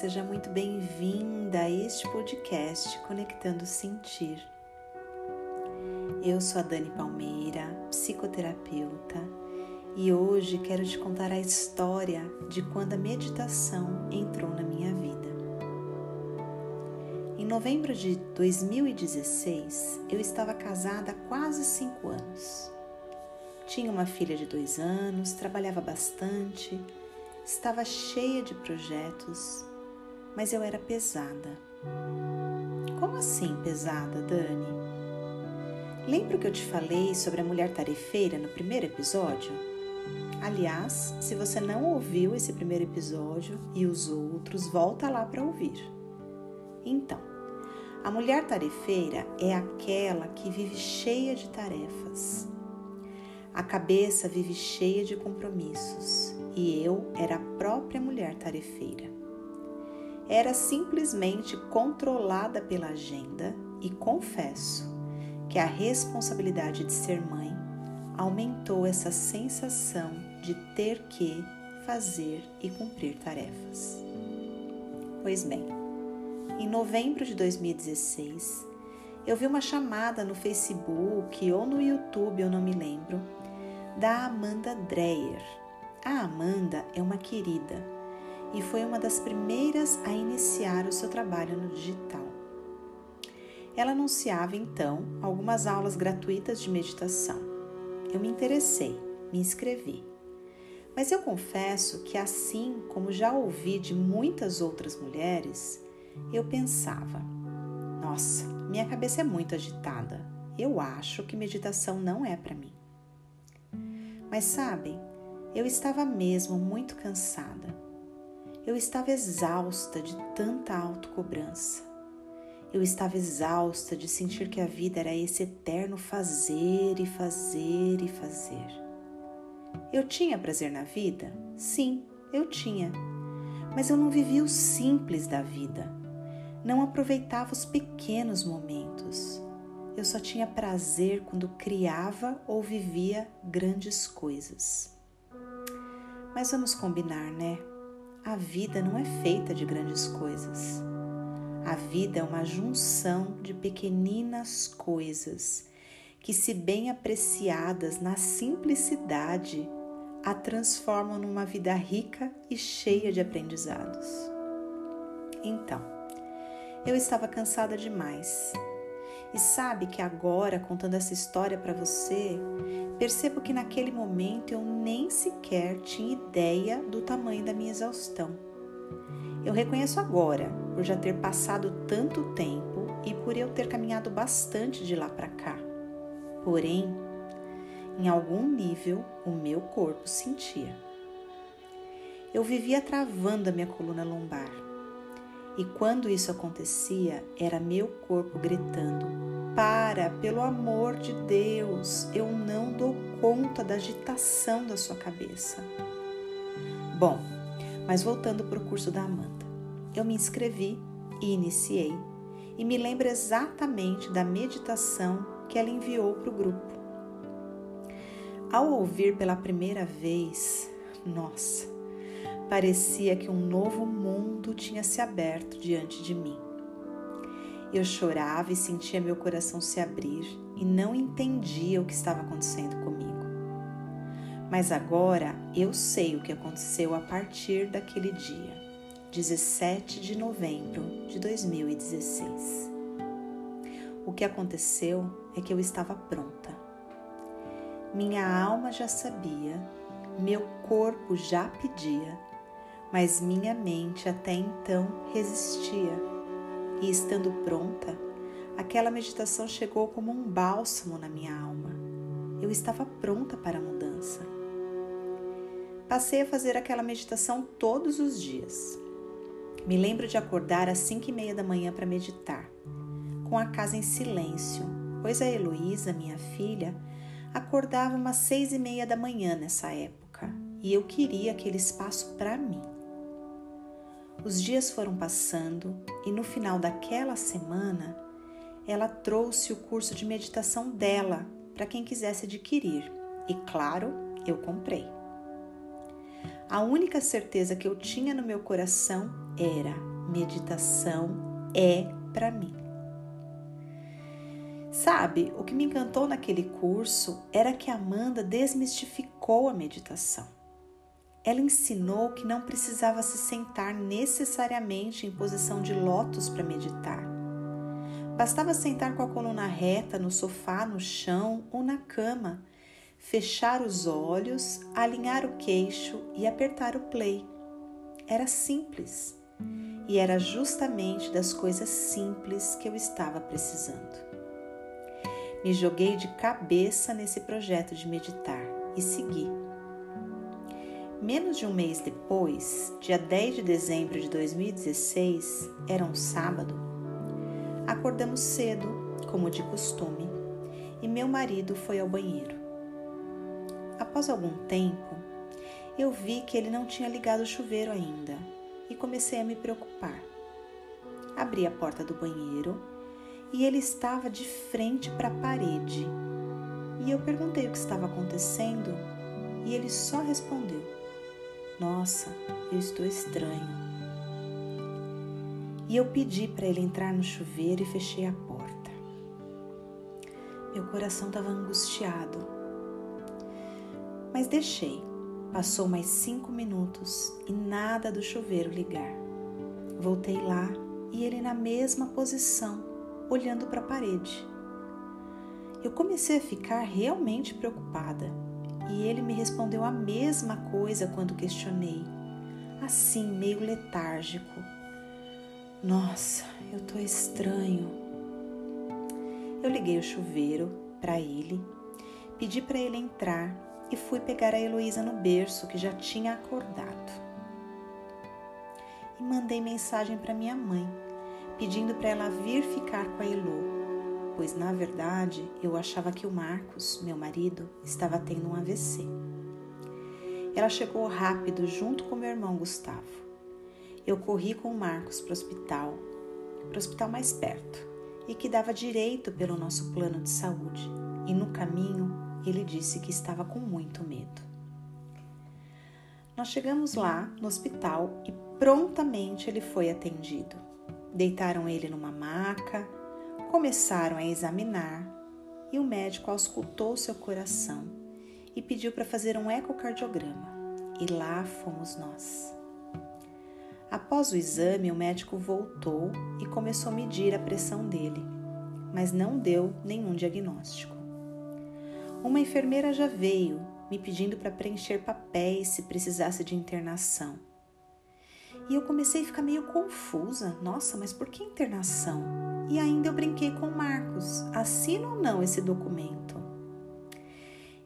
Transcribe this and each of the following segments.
seja muito bem-vinda a este podcast Conectando Sentir. Eu sou a Dani Palmeira, psicoterapeuta, e hoje quero te contar a história de quando a meditação entrou na minha vida. Em novembro de 2016, eu estava casada há quase cinco anos. Tinha uma filha de dois anos, trabalhava bastante Estava cheia de projetos, mas eu era pesada. Como assim pesada, Dani? Lembra que eu te falei sobre a mulher tarefeira no primeiro episódio? Aliás, se você não ouviu esse primeiro episódio e os outros, volta lá para ouvir. Então, a mulher tarefeira é aquela que vive cheia de tarefas. A cabeça vive cheia de compromissos e eu era a própria mulher tarefeira. Era simplesmente controlada pela agenda e confesso que a responsabilidade de ser mãe aumentou essa sensação de ter que fazer e cumprir tarefas. Pois bem, em novembro de 2016, eu vi uma chamada no Facebook ou no YouTube, eu não me lembro, da Amanda Dreyer a Amanda é uma querida e foi uma das primeiras a iniciar o seu trabalho no digital. Ela anunciava então algumas aulas gratuitas de meditação. Eu me interessei, me inscrevi. Mas eu confesso que, assim como já ouvi de muitas outras mulheres, eu pensava: nossa, minha cabeça é muito agitada. Eu acho que meditação não é para mim. Mas sabem, eu estava mesmo muito cansada. Eu estava exausta de tanta autocobrança. Eu estava exausta de sentir que a vida era esse eterno fazer e fazer e fazer. Eu tinha prazer na vida? Sim, eu tinha. Mas eu não vivia o simples da vida. Não aproveitava os pequenos momentos. Eu só tinha prazer quando criava ou vivia grandes coisas. Mas vamos combinar, né? A vida não é feita de grandes coisas. A vida é uma junção de pequeninas coisas que, se bem apreciadas na simplicidade, a transformam numa vida rica e cheia de aprendizados. Então, eu estava cansada demais e sabe que agora, contando essa história para você, percebo que naquele momento eu nem sequer tinha ideia do tamanho da minha exaustão. Eu reconheço agora, por já ter passado tanto tempo e por eu ter caminhado bastante de lá para cá. Porém, em algum nível, o meu corpo sentia. Eu vivia travando a minha coluna lombar e quando isso acontecia, era meu corpo gritando: Para, pelo amor de Deus, eu não dou conta da agitação da sua cabeça. Bom, mas voltando para o curso da Amanda, eu me inscrevi e iniciei, e me lembro exatamente da meditação que ela enviou para o grupo. Ao ouvir pela primeira vez, nossa, Parecia que um novo mundo tinha se aberto diante de mim. Eu chorava e sentia meu coração se abrir e não entendia o que estava acontecendo comigo. Mas agora eu sei o que aconteceu a partir daquele dia, 17 de novembro de 2016. O que aconteceu é que eu estava pronta. Minha alma já sabia, meu corpo já pedia mas minha mente até então resistia. E estando pronta, aquela meditação chegou como um bálsamo na minha alma. Eu estava pronta para a mudança. Passei a fazer aquela meditação todos os dias. Me lembro de acordar às cinco e meia da manhã para meditar, com a casa em silêncio, pois a Heloísa, minha filha, acordava umas seis e meia da manhã nessa época e eu queria aquele espaço para mim. Os dias foram passando e no final daquela semana, ela trouxe o curso de meditação dela para quem quisesse adquirir e, claro, eu comprei. A única certeza que eu tinha no meu coração era: meditação é para mim. Sabe, o que me encantou naquele curso era que Amanda desmistificou a meditação. Ela ensinou que não precisava se sentar necessariamente em posição de lótus para meditar. Bastava sentar com a coluna reta no sofá, no chão ou na cama, fechar os olhos, alinhar o queixo e apertar o play. Era simples e era justamente das coisas simples que eu estava precisando. Me joguei de cabeça nesse projeto de meditar e segui. Menos de um mês depois, dia 10 de dezembro de 2016, era um sábado, acordamos cedo, como de costume, e meu marido foi ao banheiro. Após algum tempo, eu vi que ele não tinha ligado o chuveiro ainda e comecei a me preocupar. Abri a porta do banheiro e ele estava de frente para a parede. E eu perguntei o que estava acontecendo e ele só respondeu: Nossa, eu estou estranho. E eu pedi para ele entrar no chuveiro e fechei a porta. Meu coração estava angustiado, mas deixei. Passou mais cinco minutos e nada do chuveiro ligar. Voltei lá e ele na mesma posição, olhando para a parede. Eu comecei a ficar realmente preocupada e ele me respondeu a mesma coisa quando questionei, assim, meio letárgico. Nossa, eu tô estranho. Eu liguei o chuveiro para ele, pedi para ele entrar e fui pegar a Heloísa no berço que já tinha acordado. E mandei mensagem para minha mãe pedindo para ela vir ficar com a Elo, pois na verdade eu achava que o Marcos, meu marido, estava tendo um AVC. Ela chegou rápido junto com meu irmão Gustavo. Eu corri com o Marcos para o hospital, para o hospital mais perto, e que dava direito pelo nosso plano de saúde. E no caminho ele disse que estava com muito medo. Nós chegamos lá no hospital e prontamente ele foi atendido. Deitaram ele numa maca, começaram a examinar e o médico auscultou seu coração e pediu para fazer um ecocardiograma. E lá fomos nós. Após o exame, o médico voltou e começou a medir a pressão dele, mas não deu nenhum diagnóstico. Uma enfermeira já veio me pedindo para preencher papéis se precisasse de internação. E eu comecei a ficar meio confusa. Nossa, mas por que internação? E ainda eu brinquei com o Marcos: assina ou não esse documento?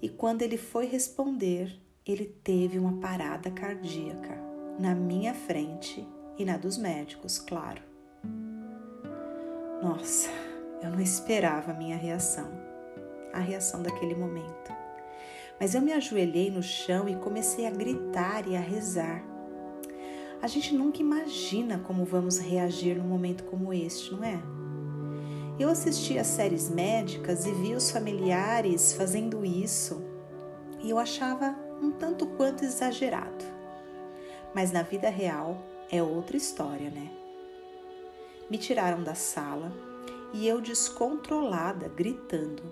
E quando ele foi responder, ele teve uma parada cardíaca na minha frente e na dos médicos, claro. Nossa, eu não esperava a minha reação, a reação daquele momento. Mas eu me ajoelhei no chão e comecei a gritar e a rezar a gente nunca imagina como vamos reagir num momento como este, não é? Eu assisti a séries médicas e vi os familiares fazendo isso e eu achava um tanto quanto exagerado. Mas na vida real é outra história, né? Me tiraram da sala e eu, descontrolada, gritando.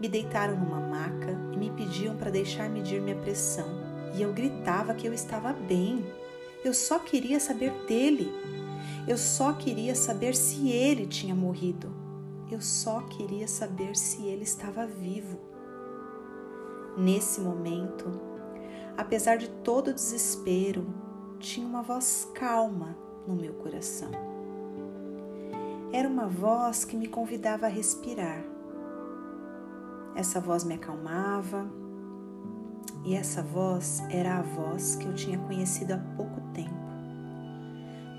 Me deitaram numa maca e me pediam para deixar medir minha pressão. E eu gritava que eu estava bem, eu só queria saber dele. Eu só queria saber se ele tinha morrido. Eu só queria saber se ele estava vivo. Nesse momento, apesar de todo o desespero, tinha uma voz calma no meu coração. Era uma voz que me convidava a respirar. Essa voz me acalmava, e essa voz era a voz que eu tinha conhecido há pouco tempo,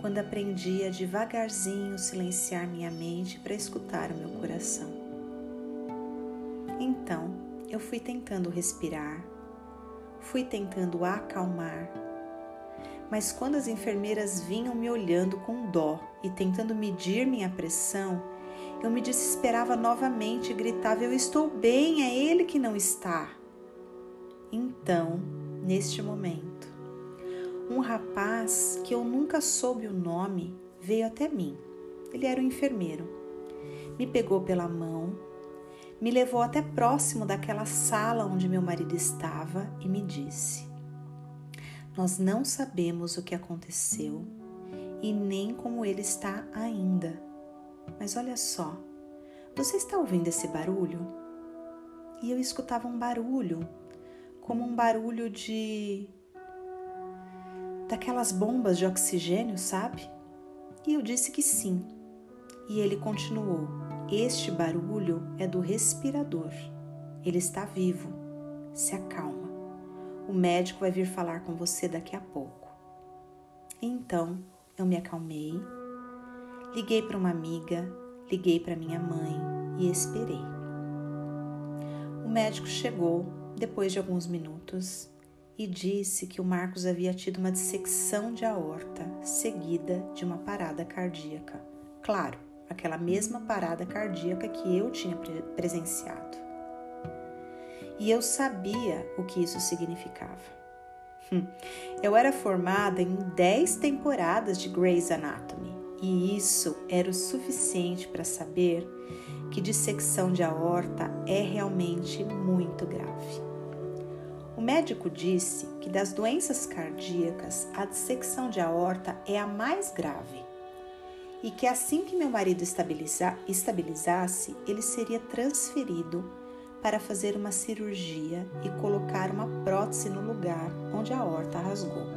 quando aprendi a devagarzinho silenciar minha mente para escutar o meu coração. Então, eu fui tentando respirar, fui tentando acalmar, mas quando as enfermeiras vinham me olhando com dó e tentando medir minha pressão, eu me desesperava novamente e gritava: Eu estou bem, é ele que não está. Então, neste momento, um rapaz que eu nunca soube o nome veio até mim. Ele era um enfermeiro. Me pegou pela mão, me levou até próximo daquela sala onde meu marido estava e me disse: Nós não sabemos o que aconteceu e nem como ele está ainda. Mas olha só, você está ouvindo esse barulho? E eu escutava um barulho, como um barulho de. daquelas bombas de oxigênio, sabe? E eu disse que sim. E ele continuou: Este barulho é do respirador. Ele está vivo. Se acalma. O médico vai vir falar com você daqui a pouco. Então eu me acalmei, liguei para uma amiga, liguei para minha mãe e esperei. O médico chegou depois de alguns minutos e disse que o Marcos havia tido uma dissecção de aorta seguida de uma parada cardíaca. Claro, aquela mesma parada cardíaca que eu tinha presenciado. E eu sabia o que isso significava. Hum, eu era formada em 10 temporadas de Grey's Anatomy e isso era o suficiente para saber que dissecção de aorta é realmente muito grave. O médico disse que das doenças cardíacas, a dissecção de aorta é a mais grave e que assim que meu marido estabiliza, estabilizasse, ele seria transferido para fazer uma cirurgia e colocar uma prótese no lugar onde a aorta rasgou.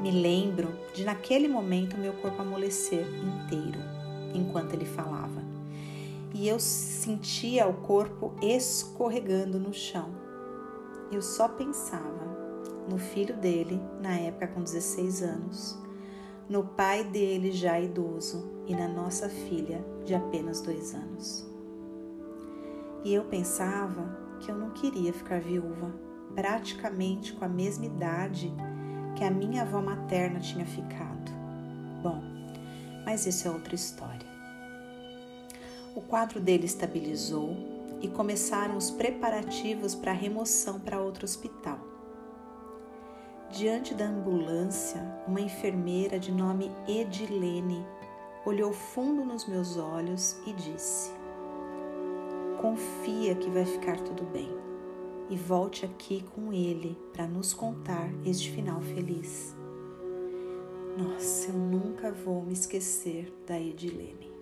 Me lembro de naquele momento meu corpo amolecer inteiro enquanto ele falava. E eu sentia o corpo escorregando no chão. Eu só pensava no filho dele, na época com 16 anos, no pai dele já idoso e na nossa filha de apenas dois anos. E eu pensava que eu não queria ficar viúva, praticamente com a mesma idade que a minha avó materna tinha ficado. Bom, mas isso é outra história. O quadro dele estabilizou e começaram os preparativos para a remoção para outro hospital. Diante da ambulância, uma enfermeira de nome Edilene olhou fundo nos meus olhos e disse: Confia que vai ficar tudo bem e volte aqui com ele para nos contar este final feliz. Nossa, eu nunca vou me esquecer da Edilene.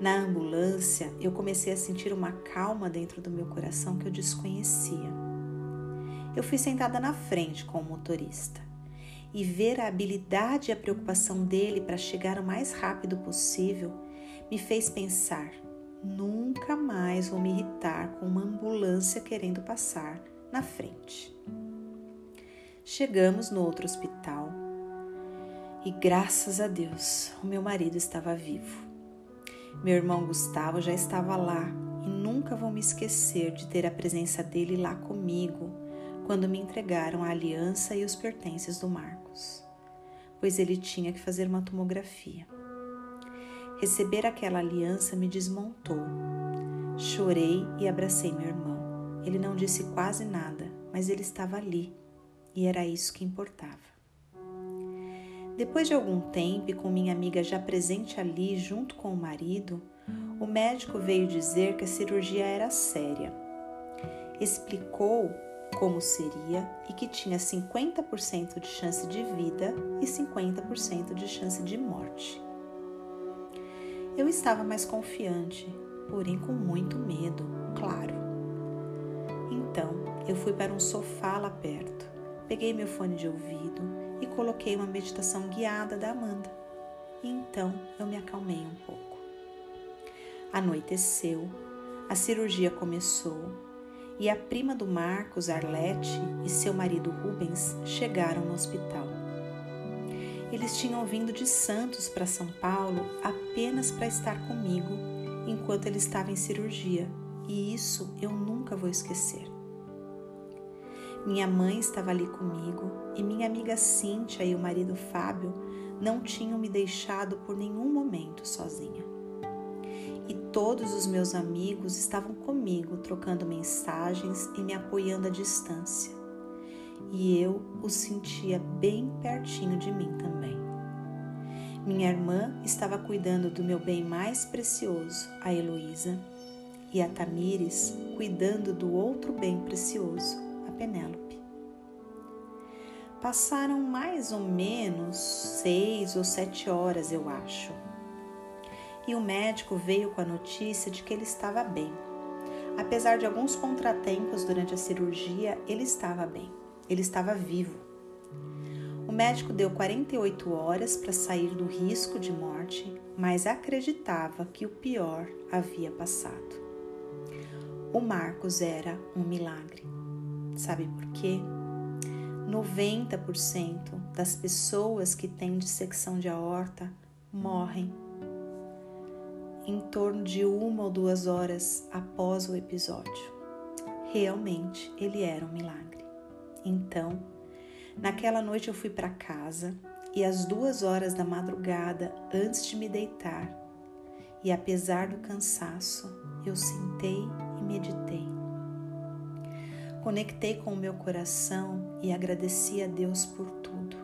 Na ambulância, eu comecei a sentir uma calma dentro do meu coração que eu desconhecia. Eu fui sentada na frente com o motorista e ver a habilidade e a preocupação dele para chegar o mais rápido possível me fez pensar Nunca mais vou me irritar com uma ambulância querendo passar na frente. Chegamos no outro hospital e, graças a Deus, o meu marido estava vivo. Meu irmão Gustavo já estava lá e nunca vou me esquecer de ter a presença dele lá comigo quando me entregaram a aliança e os pertences do Marcos, pois ele tinha que fazer uma tomografia. Receber aquela aliança me desmontou. Chorei e abracei meu irmão. Ele não disse quase nada, mas ele estava ali e era isso que importava. Depois de algum tempo e com minha amiga já presente ali junto com o marido, o médico veio dizer que a cirurgia era séria. Explicou como seria e que tinha 50% de chance de vida e 50% de chance de morte. Eu estava mais confiante, porém com muito medo, claro. Então, eu fui para um sofá lá perto, peguei meu fone de ouvido coloquei uma meditação guiada da Amanda. E então eu me acalmei um pouco. Anoiteceu, a cirurgia começou e a prima do Marcos, Arlete, e seu marido Rubens chegaram no hospital. Eles tinham vindo de Santos para São Paulo apenas para estar comigo enquanto ele estava em cirurgia, e isso eu nunca vou esquecer. Minha mãe estava ali comigo e minha amiga Cíntia e o marido Fábio não tinham me deixado por nenhum momento sozinha. E todos os meus amigos estavam comigo, trocando mensagens e me apoiando à distância e eu o sentia bem pertinho de mim também. Minha irmã estava cuidando do meu bem mais precioso, a Heloísa, e a Tamires cuidando do outro bem precioso, Penélope. Passaram mais ou menos seis ou sete horas, eu acho. E o médico veio com a notícia de que ele estava bem. Apesar de alguns contratempos durante a cirurgia, ele estava bem, ele estava vivo. O médico deu 48 horas para sair do risco de morte, mas acreditava que o pior havia passado. O Marcos era um milagre. Sabe por quê? 90% das pessoas que têm dissecção de aorta morrem em torno de uma ou duas horas após o episódio. Realmente ele era um milagre. Então, naquela noite eu fui para casa e às duas horas da madrugada, antes de me deitar, e apesar do cansaço, eu sentei e meditei. Conectei com o meu coração e agradeci a Deus por tudo.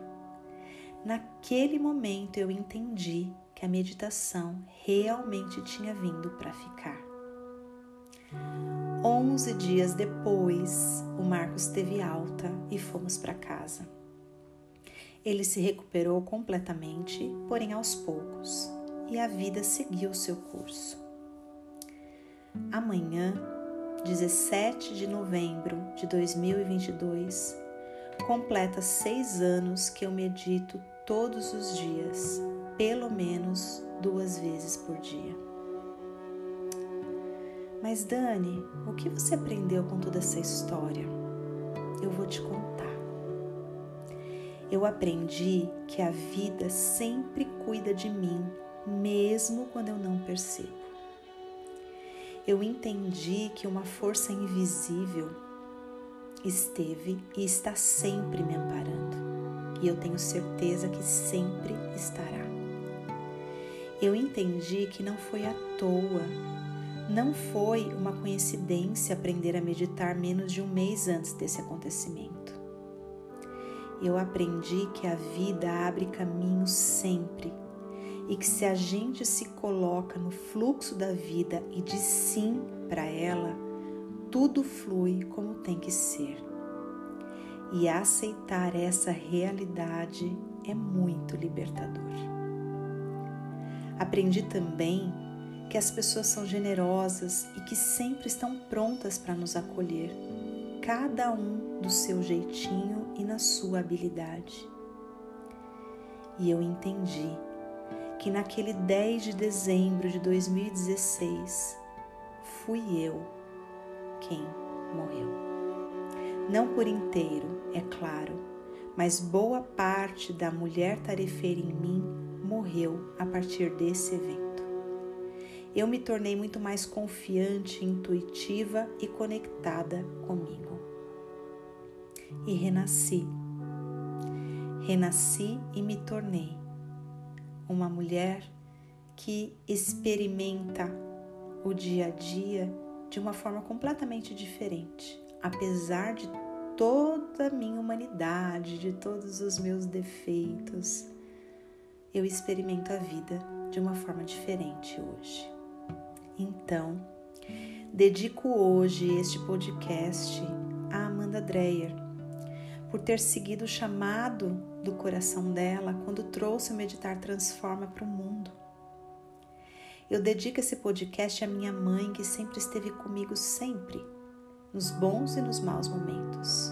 Naquele momento eu entendi que a meditação realmente tinha vindo para ficar. Onze dias depois, o Marcos teve alta e fomos para casa. Ele se recuperou completamente, porém aos poucos, e a vida seguiu seu curso. Amanhã, 17 de novembro de 2022, completa seis anos que eu medito todos os dias pelo menos duas vezes por dia. Mas Dani, o que você aprendeu com toda essa história? Eu vou te contar. Eu aprendi que a vida sempre cuida de mim, mesmo quando eu não percebo. Eu entendi que uma força invisível esteve e está sempre me amparando, e eu tenho certeza que sempre estará. Eu entendi que não foi à toa, não foi uma coincidência aprender a meditar menos de um mês antes desse acontecimento. Eu aprendi que a vida abre caminho sempre e que se a gente se coloca no fluxo da vida e diz sim para ela, tudo flui como tem que ser. E aceitar essa realidade é muito libertador. Aprendi também que as pessoas são generosas e que sempre estão prontas para nos acolher, cada um do seu jeitinho e na sua habilidade. E eu entendi que naquele 10 de dezembro de 2016 fui eu quem morreu. Não por inteiro, é claro, mas boa parte da mulher tarefeira em mim morreu a partir desse evento. Eu me tornei muito mais confiante, intuitiva e conectada comigo. E renasci. Renasci e me tornei uma mulher que experimenta o dia a dia de uma forma completamente diferente, apesar de toda a minha humanidade, de todos os meus defeitos eu experimento a vida de uma forma diferente hoje. Então, dedico hoje este podcast a Amanda Dreyer por ter seguido o chamado do coração dela quando trouxe o Meditar Transforma para o mundo. Eu dedico esse podcast à minha mãe que sempre esteve comigo sempre, nos bons e nos maus momentos.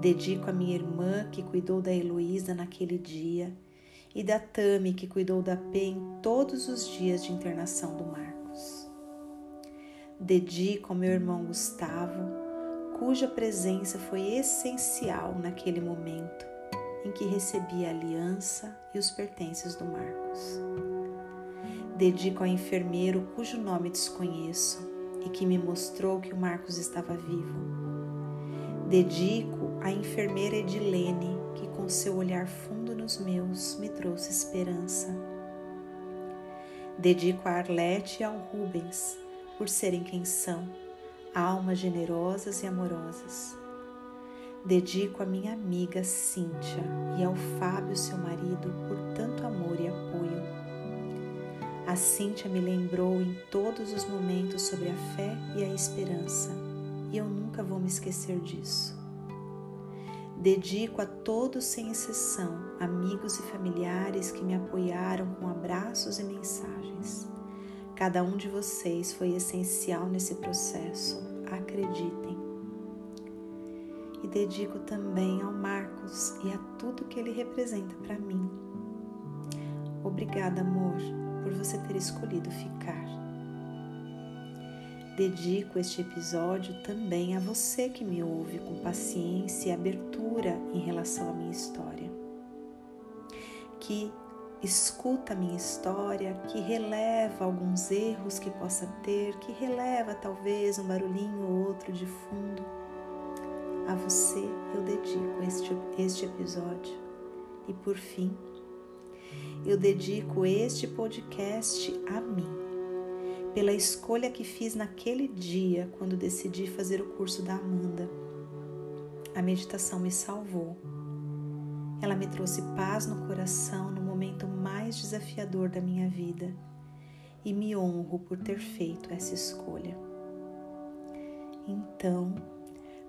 Dedico à minha irmã que cuidou da Heloísa naquele dia e da Tami, que cuidou da P em todos os dias de internação do Marcos. Dedico ao meu irmão Gustavo, cuja presença foi essencial naquele momento em que recebi a aliança e os pertences do Marcos. Dedico ao enfermeiro cujo nome desconheço e que me mostrou que o Marcos estava vivo. Dedico à enfermeira Edilene, que com seu olhar fundo nos meus me trouxe esperança. Dedico a Arlete e ao Rubens por serem quem são, almas generosas e amorosas. Dedico a minha amiga Cíntia e ao Fábio, seu marido, por tanto amor e apoio. A Cíntia me lembrou em todos os momentos sobre a fé e a esperança, e eu nunca vou me esquecer disso. Dedico a todos sem exceção, amigos e familiares que me apoiaram com abraços e mensagens. Cada um de vocês foi essencial nesse processo, acreditem e dedico também ao Marcos e a tudo que ele representa para mim. Obrigada, amor, por você ter escolhido ficar. Dedico este episódio também a você que me ouve com paciência e abertura em relação à minha história. Que escuta a minha história, que releva alguns erros que possa ter, que releva talvez um barulhinho ou outro de fundo a você eu dedico este, este episódio. E por fim, eu dedico este podcast a mim, pela escolha que fiz naquele dia quando decidi fazer o curso da Amanda. A meditação me salvou. Ela me trouxe paz no coração momento mais desafiador da minha vida e me honro por ter feito essa escolha. Então,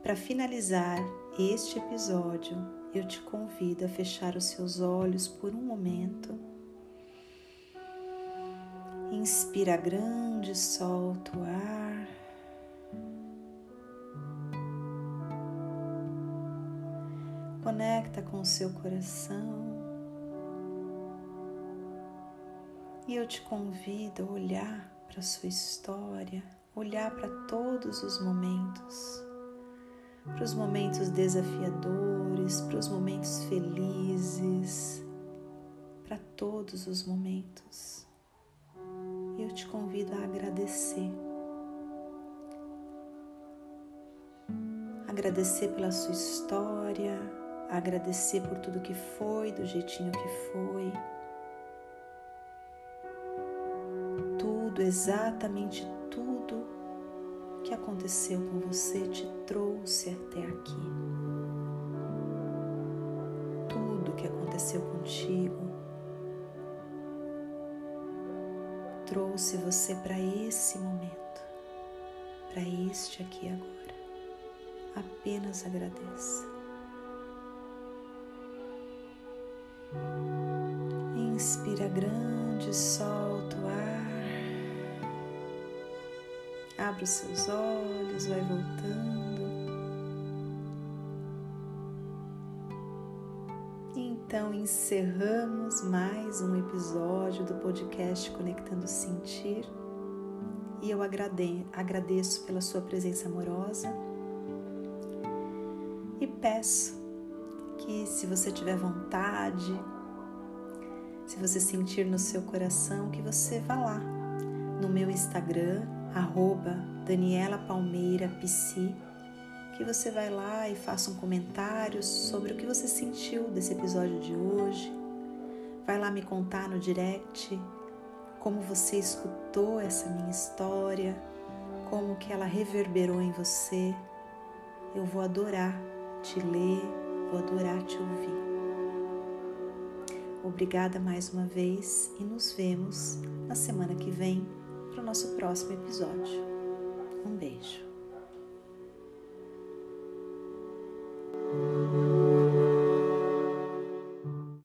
para finalizar este episódio, eu te convido a fechar os seus olhos por um momento. Inspira grande, solta o ar. Conecta com o seu coração. E eu te convido a olhar para a sua história, olhar para todos os momentos para os momentos desafiadores, para os momentos felizes, para todos os momentos. E eu te convido a agradecer. Agradecer pela sua história, agradecer por tudo que foi, do jeitinho que foi. Exatamente tudo que aconteceu com você te trouxe até aqui. Tudo que aconteceu contigo trouxe você para esse momento, para este aqui agora. Apenas agradeça. Inspira grande, solta Abre os seus olhos, vai voltando. Então encerramos mais um episódio do podcast Conectando Sentir e eu agradeço pela sua presença amorosa e peço que, se você tiver vontade, se você sentir no seu coração, que você vá lá no meu Instagram arroba Daniela Palmeira Psi, que você vai lá e faça um comentário sobre o que você sentiu desse episódio de hoje. Vai lá me contar no direct como você escutou essa minha história, como que ela reverberou em você. Eu vou adorar te ler, vou adorar te ouvir. Obrigada mais uma vez e nos vemos na semana que vem para o nosso próximo episódio. Um beijo.